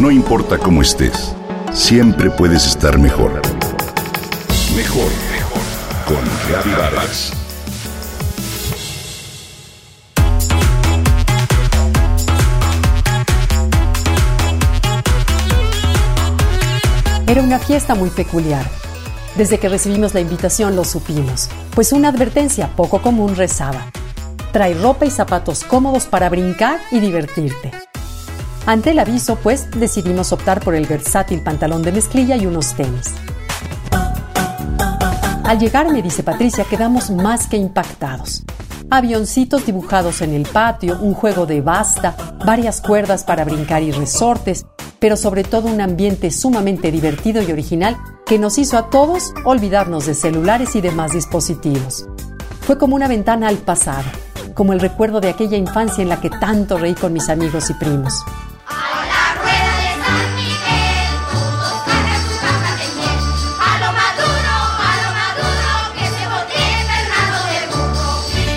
No importa cómo estés, siempre puedes estar mejor. Mejor, mejor. Con Vargas. Era una fiesta muy peculiar. Desde que recibimos la invitación lo supimos, pues una advertencia poco común rezaba. Trae ropa y zapatos cómodos para brincar y divertirte. Ante el aviso, pues, decidimos optar por el versátil pantalón de mezclilla y unos tenis. Al llegar, me dice Patricia, quedamos más que impactados. Avioncitos dibujados en el patio, un juego de basta, varias cuerdas para brincar y resortes, pero sobre todo un ambiente sumamente divertido y original que nos hizo a todos olvidarnos de celulares y demás dispositivos. Fue como una ventana al pasado, como el recuerdo de aquella infancia en la que tanto reí con mis amigos y primos.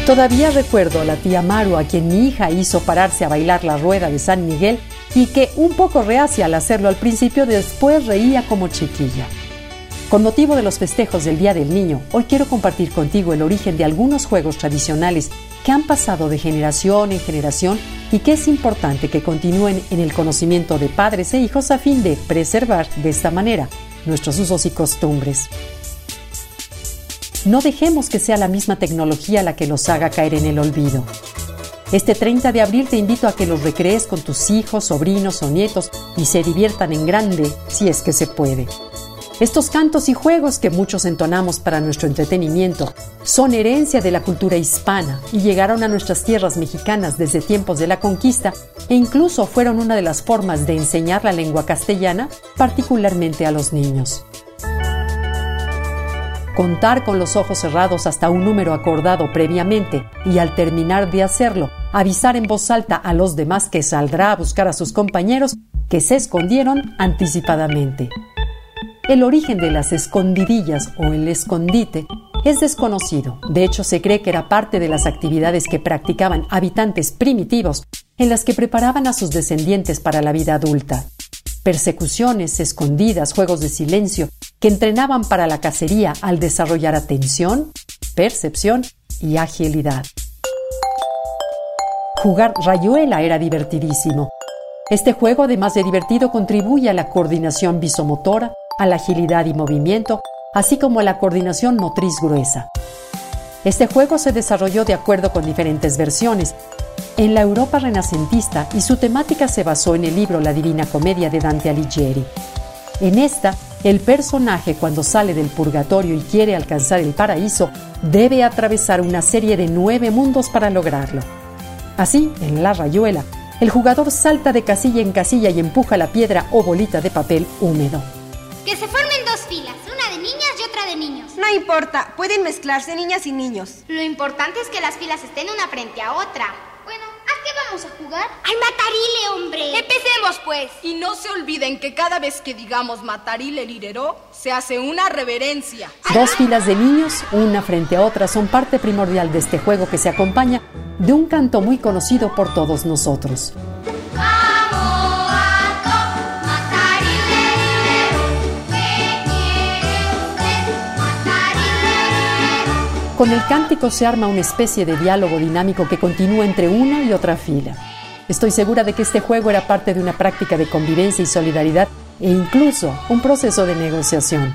Todavía recuerdo a la tía Maru a quien mi hija hizo pararse a bailar la rueda de San Miguel y que, un poco reacia al hacerlo al principio, después reía como chiquilla. Con motivo de los festejos del Día del Niño, hoy quiero compartir contigo el origen de algunos juegos tradicionales que han pasado de generación en generación y que es importante que continúen en el conocimiento de padres e hijos a fin de preservar de esta manera nuestros usos y costumbres. No dejemos que sea la misma tecnología la que los haga caer en el olvido. Este 30 de abril te invito a que los recrees con tus hijos, sobrinos o nietos y se diviertan en grande si es que se puede. Estos cantos y juegos que muchos entonamos para nuestro entretenimiento son herencia de la cultura hispana y llegaron a nuestras tierras mexicanas desde tiempos de la conquista e incluso fueron una de las formas de enseñar la lengua castellana, particularmente a los niños contar con los ojos cerrados hasta un número acordado previamente y al terminar de hacerlo, avisar en voz alta a los demás que saldrá a buscar a sus compañeros que se escondieron anticipadamente. El origen de las escondidillas o el escondite es desconocido. De hecho, se cree que era parte de las actividades que practicaban habitantes primitivos en las que preparaban a sus descendientes para la vida adulta persecuciones escondidas, juegos de silencio, que entrenaban para la cacería al desarrollar atención, percepción y agilidad. Jugar rayuela era divertidísimo. Este juego, además de divertido, contribuye a la coordinación visomotora, a la agilidad y movimiento, así como a la coordinación motriz gruesa. Este juego se desarrolló de acuerdo con diferentes versiones, en la Europa renacentista y su temática se basó en el libro La Divina Comedia de Dante Alighieri. En esta, el personaje cuando sale del purgatorio y quiere alcanzar el paraíso debe atravesar una serie de nueve mundos para lograrlo. Así, en la rayuela, el jugador salta de casilla en casilla y empuja la piedra o bolita de papel húmedo. Que se formen dos filas, niñas y otra de niños. No importa, pueden mezclarse niñas y niños. Lo importante es que las filas estén una frente a otra. Bueno, ¿a qué vamos a jugar? ¡Al matarile, hombre! Empecemos, pues. Y no se olviden que cada vez que digamos matarile lireró, se hace una reverencia. Dos filas de niños, una frente a otra, son parte primordial de este juego que se acompaña de un canto muy conocido por todos nosotros. Con el cántico se arma una especie de diálogo dinámico que continúa entre una y otra fila. Estoy segura de que este juego era parte de una práctica de convivencia y solidaridad e incluso un proceso de negociación.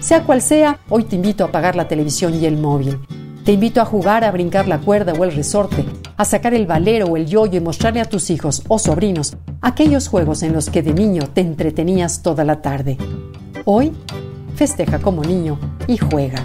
Sea cual sea, hoy te invito a apagar la televisión y el móvil. Te invito a jugar, a brincar la cuerda o el resorte, a sacar el valero o el yoyo y mostrarle a tus hijos o sobrinos aquellos juegos en los que de niño te entretenías toda la tarde. Hoy festeja como niño y juega.